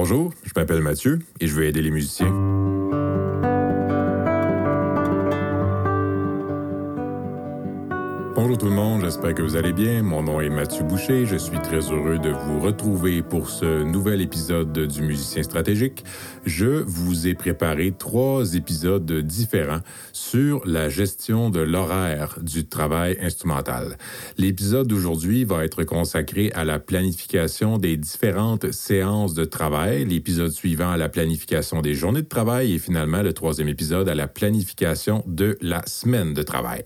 Bonjour, je m'appelle Mathieu et je veux aider les musiciens. Bonjour tout le monde, j'espère que vous allez bien. Mon nom est Mathieu Boucher. Je suis très heureux de vous retrouver pour ce nouvel épisode du Musicien stratégique. Je vous ai préparé trois épisodes différents sur la gestion de l'horaire du travail instrumental. L'épisode d'aujourd'hui va être consacré à la planification des différentes séances de travail, l'épisode suivant à la planification des journées de travail et finalement le troisième épisode à la planification de la semaine de travail.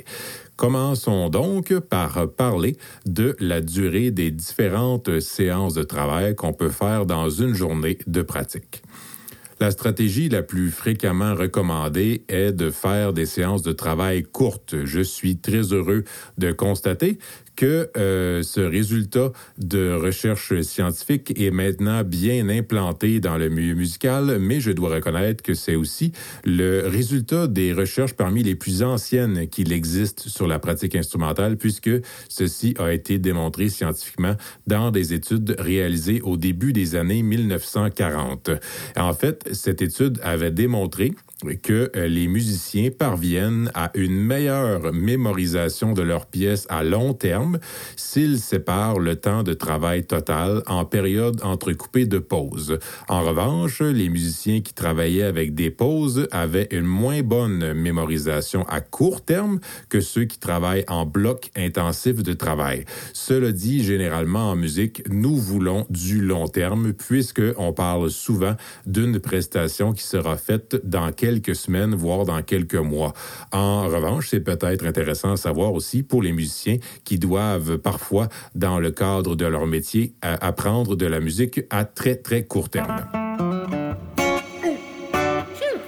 Commençons donc par parler de la durée des différentes séances de travail qu'on peut faire dans une journée de pratique. La stratégie la plus fréquemment recommandée est de faire des séances de travail courtes. Je suis très heureux de constater que euh, ce résultat de recherche scientifique est maintenant bien implanté dans le milieu musical, mais je dois reconnaître que c'est aussi le résultat des recherches parmi les plus anciennes qu'il existe sur la pratique instrumentale, puisque ceci a été démontré scientifiquement dans des études réalisées au début des années 1940. En fait, cette étude avait démontré que euh, les musiciens parviennent à une meilleure mémorisation de leurs pièces à long terme s'ils séparent le temps de travail total en période entrecoupée de pauses. En revanche, les musiciens qui travaillaient avec des pauses avaient une moins bonne mémorisation à court terme que ceux qui travaillent en bloc intensif de travail. Cela dit, généralement en musique, nous voulons du long terme puisque on parle souvent d'une prestation qui sera faite dans quelques quelques semaines, voire dans quelques mois. En revanche, c'est peut-être intéressant à savoir aussi pour les musiciens qui doivent parfois, dans le cadre de leur métier, apprendre de la musique à très, très court terme.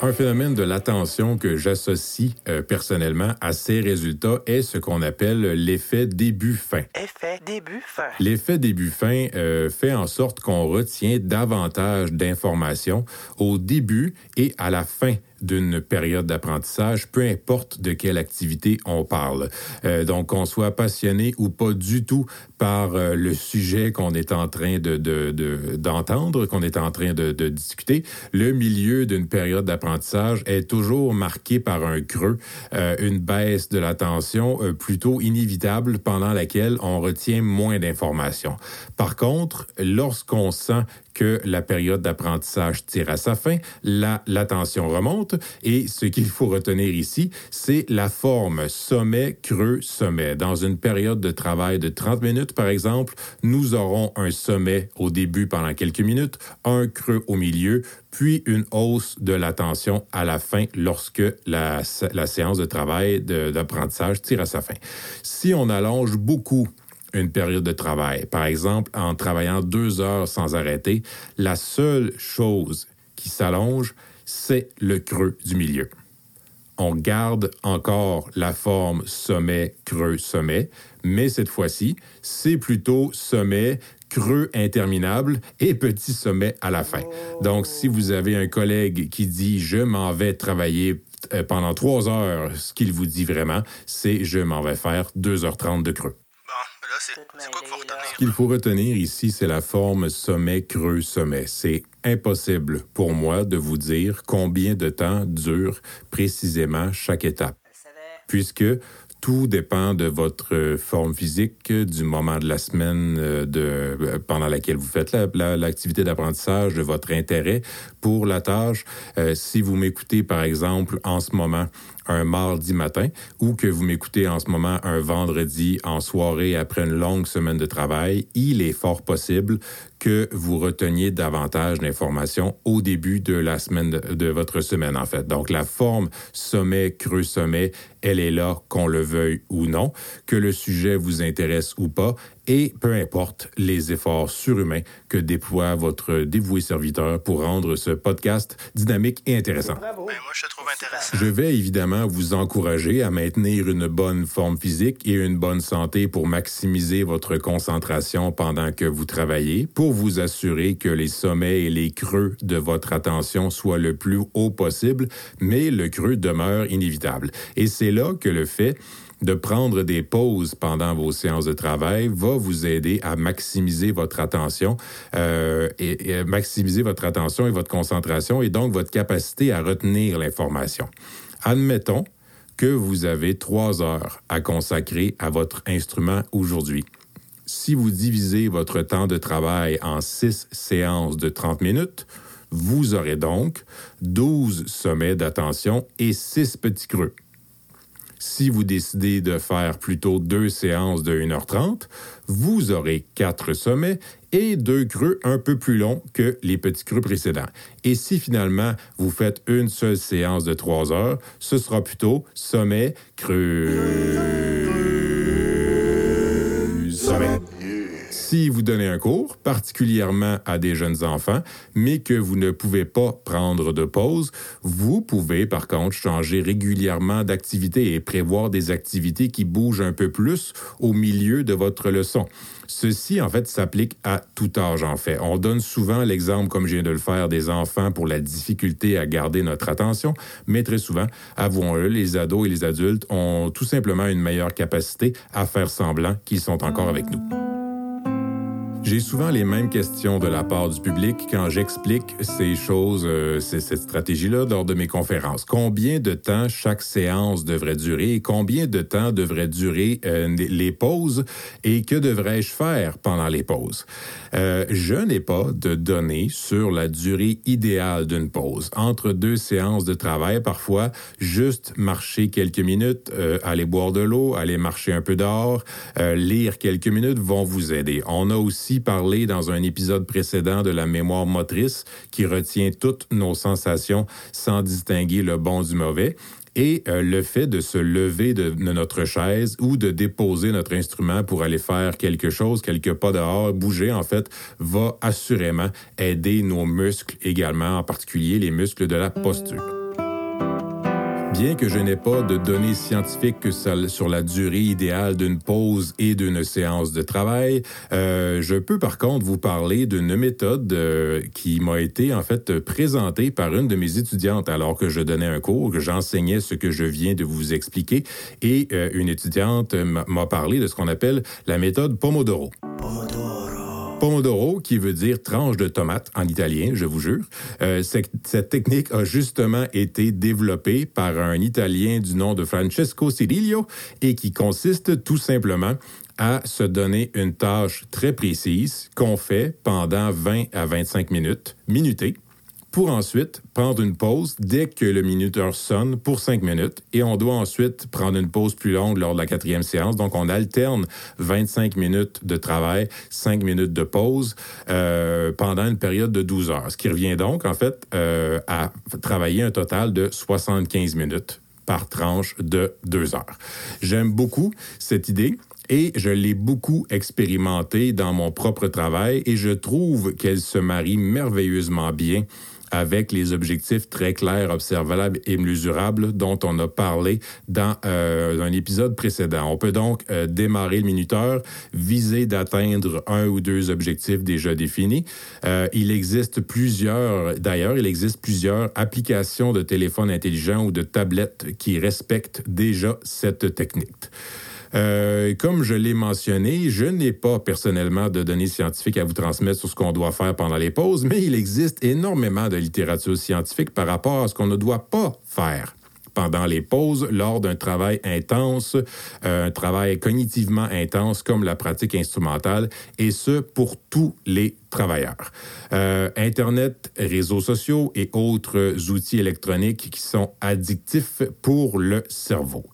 Un phénomène de l'attention que j'associe euh, personnellement à ces résultats est ce qu'on appelle l'effet début-fin. Effet début-fin. L'effet début-fin euh, fait en sorte qu'on retient davantage d'informations au début et à la fin d'une période d'apprentissage, peu importe de quelle activité on parle. Euh, donc, qu'on soit passionné ou pas du tout par euh, le sujet qu'on est en train de, d'entendre, de, qu'on est en train de, discuter, le milieu d'une période d'apprentissage est toujours marqué par un creux, euh, une baisse de l'attention plutôt inévitable pendant laquelle on retient moins d'informations. Par contre, lorsqu'on sent que la période d'apprentissage tire à sa fin, l'attention remonte et ce qu'il faut retenir ici, c'est la forme sommet, creux, sommet. Dans une période de travail de 30 minutes, par exemple, nous aurons un sommet au début pendant quelques minutes, un creux au milieu, puis une hausse de l'attention à la fin lorsque la, la séance de travail d'apprentissage tire à sa fin. Si on allonge beaucoup une période de travail. Par exemple, en travaillant deux heures sans arrêter, la seule chose qui s'allonge, c'est le creux du milieu. On garde encore la forme sommet, creux, sommet, mais cette fois-ci, c'est plutôt sommet, creux interminable et petit sommet à la fin. Donc, si vous avez un collègue qui dit je m'en vais travailler euh, pendant trois heures, ce qu'il vous dit vraiment, c'est je m'en vais faire 2h30 de creux. Ce qu'il faut retenir ici, c'est la forme sommet-creux-sommet. C'est impossible pour moi de vous dire combien de temps dure précisément chaque étape, puisque tout dépend de votre forme physique, du moment de la semaine euh, de, euh, pendant laquelle vous faites l'activité d'apprentissage, de votre intérêt pour la tâche. Euh, si vous m'écoutez, par exemple, en ce moment, un mardi matin ou que vous m'écoutez en ce moment un vendredi en soirée après une longue semaine de travail, il est fort possible que vous reteniez davantage d'informations au début de la semaine de, votre semaine en fait. Donc la forme sommet creux sommet, elle est là qu'on le veuille ou non, que le sujet vous intéresse ou pas et peu importe les efforts surhumains que déploie votre dévoué serviteur pour rendre ce podcast dynamique et intéressant. Ben, moi, je trouve intéressant. Je vais évidemment vous encourager à maintenir une bonne forme physique et une bonne santé pour maximiser votre concentration pendant que vous travaillez, pour vous assurer que les sommets et les creux de votre attention soient le plus haut possible, mais le creux demeure inévitable. Et c'est là que le fait de prendre des pauses pendant vos séances de travail va vous aider à maximiser votre attention euh, et, maximiser votre attention et votre concentration et donc votre capacité à retenir l'information. Admettons que vous avez trois heures à consacrer à votre instrument aujourd'hui. Si vous divisez votre temps de travail en six séances de 30 minutes, vous aurez donc 12 sommets d'attention et six petits creux. Si vous décidez de faire plutôt deux séances de 1h30, vous aurez quatre sommets et deux creux un peu plus longs que les petits creux précédents. Et si finalement vous faites une seule séance de 3 heures, ce sera plutôt sommet, creux, Si vous donnez un cours, particulièrement à des jeunes enfants, mais que vous ne pouvez pas prendre de pause, vous pouvez par contre changer régulièrement d'activité et prévoir des activités qui bougent un peu plus au milieu de votre leçon. Ceci, en fait, s'applique à tout âge, en fait. On donne souvent l'exemple, comme je viens de le faire, des enfants pour la difficulté à garder notre attention, mais très souvent, avouons-le, les ados et les adultes ont tout simplement une meilleure capacité à faire semblant qu'ils sont encore avec nous. J'ai souvent les mêmes questions de la part du public quand j'explique ces choses, euh, cette stratégie-là lors de mes conférences. Combien de temps chaque séance devrait durer et combien de temps devraient durer euh, les pauses et que devrais-je faire pendant les pauses? Euh, je n'ai pas de données sur la durée idéale d'une pause. Entre deux séances de travail, parfois, juste marcher quelques minutes, aller boire de l'eau, aller marcher un peu dehors, lire quelques minutes vont vous aider. On a aussi parlé dans un épisode précédent de la mémoire motrice qui retient toutes nos sensations sans distinguer le bon du mauvais et euh, le fait de se lever de, de, notre chaise ou de déposer notre instrument pour aller faire quelque chose, quelques pas dehors, bouger, en fait, va assurément aider nos muscles également, en particulier les muscles de la posture. Bien que je n'ai pas de données scientifiques sur la durée idéale d'une pause et d'une séance de travail, euh, je peux par contre vous parler d'une méthode euh, qui m'a été en fait présentée par une de mes étudiantes alors que je donnais un cours, que j'enseignais ce que je viens de vous expliquer, et euh, une étudiante m'a parlé de ce qu'on appelle la méthode Pomodoro. Pomodoro. Pomodoro, qui veut dire tranche de tomate en italien, je vous jure. Euh, cette, technique a justement été développée par un Italien du nom de Francesco Cirillo et qui consiste tout simplement à se donner une tâche très précise qu'on fait pendant 20 à 25 minutes, minutées, pour ensuite prendre une pause dès que le minuteur sonne pour cinq minutes et on doit ensuite prendre une pause plus longue lors de la quatrième séance. Donc, on alterne 25 minutes de travail, 5 minutes de pause euh, pendant une période de 12 heures, ce qui revient donc, en fait, euh, à travailler un total de 75 minutes par tranche de deux heures. J'aime beaucoup cette idée. Et je l'ai beaucoup expérimenté dans mon propre travail et je trouve qu'elle se marie merveilleusement bien avec les objectifs très clairs, observables et mesurables dont on a parlé dans euh, un épisode précédent. On peut donc euh, démarrer le minuteur, viser d'atteindre un ou deux objectifs déjà définis. Euh, il existe plusieurs, d'ailleurs, il existe plusieurs applications de téléphone intelligent ou de tablettes qui respectent déjà cette technique. Euh, comme je l'ai mentionné, je n'ai pas personnellement de données scientifiques à vous transmettre sur ce qu'on doit faire pendant les pauses, mais il existe énormément de littérature scientifique par rapport à ce qu'on ne doit pas faire pendant les pauses lors d'un travail intense, euh, un travail cognitivement intense comme la pratique instrumentale, et ce pour tous les travailleurs. Euh, Internet, réseaux sociaux et autres outils électroniques qui sont addictifs pour le cerveau.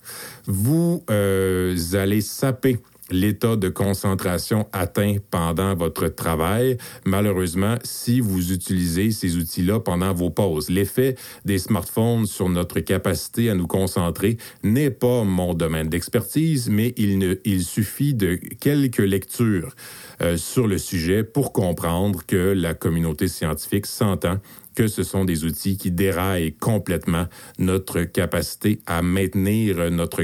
Vous euh, allez saper l'état de concentration atteint pendant votre travail, malheureusement, si vous utilisez ces outils-là pendant vos pauses. L'effet des smartphones sur notre capacité à nous concentrer n'est pas mon domaine d'expertise, mais il, ne, il suffit de quelques lectures euh, sur le sujet pour comprendre que la communauté scientifique s'entend que ce sont des outils qui déraillent complètement notre capacité à maintenir notre,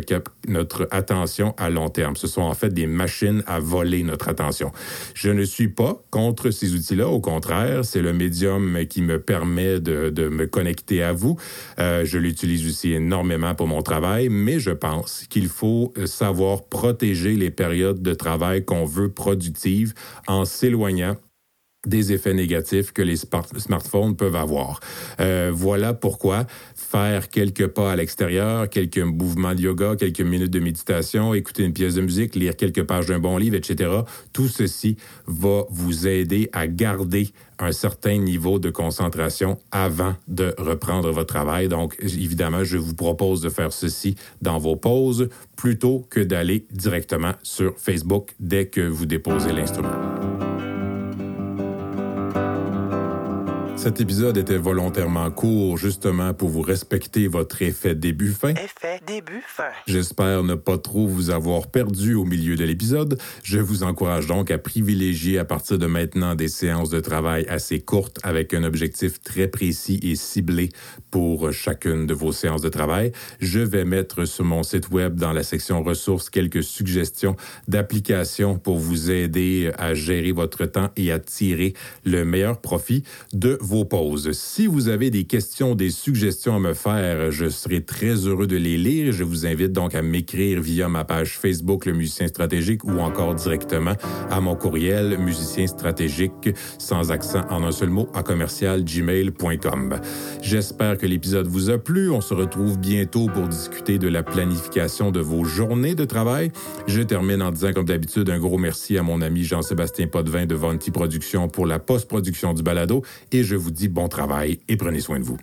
notre attention à long terme. Ce sont en fait des machines à voler notre attention. Je ne suis pas contre ces outils-là, au contraire, c'est le médium qui me permet de, de me connecter à vous. Euh, je l'utilise aussi énormément pour mon travail, mais je pense qu'il faut savoir protéger les périodes de travail qu'on veut productives en s'éloignant des effets négatifs que les smartphones peuvent avoir. Euh, voilà pourquoi faire quelques pas à l'extérieur, quelques mouvements de yoga, quelques minutes de méditation, écouter une pièce de musique, lire quelques pages d'un bon livre, etc., tout ceci va vous aider à garder un certain niveau de concentration avant de reprendre votre travail. Donc, évidemment, je vous propose de faire ceci dans vos pauses plutôt que d'aller directement sur Facebook dès que vous déposez l'instrument. Cet épisode était volontairement court, justement pour vous respecter votre effet début-fin. Effet début-fin. J'espère ne pas trop vous avoir perdu au milieu de l'épisode. Je vous encourage donc à privilégier à partir de maintenant des séances de travail assez courtes avec un objectif très précis et ciblé pour chacune de vos séances de travail. Je vais mettre sur mon site web dans la section ressources quelques suggestions d'applications pour vous aider à gérer votre temps et à tirer le meilleur profit de vos Si vous avez des questions, des suggestions à me faire, je serai très heureux de les lire. Je vous invite donc à m'écrire via ma page Facebook Le Musicien Stratégique ou encore directement à mon courriel musicien stratégique sans accent en un seul mot à commercial gmail.com. J'espère que l'épisode vous a plu. On se retrouve bientôt pour discuter de la planification de vos journées de travail. Je termine en disant comme d'habitude un gros merci à mon ami Jean-Sébastien Potvin de Vonti Productions pour la post-production du balado et je vous dis bon travail et prenez soin de vous.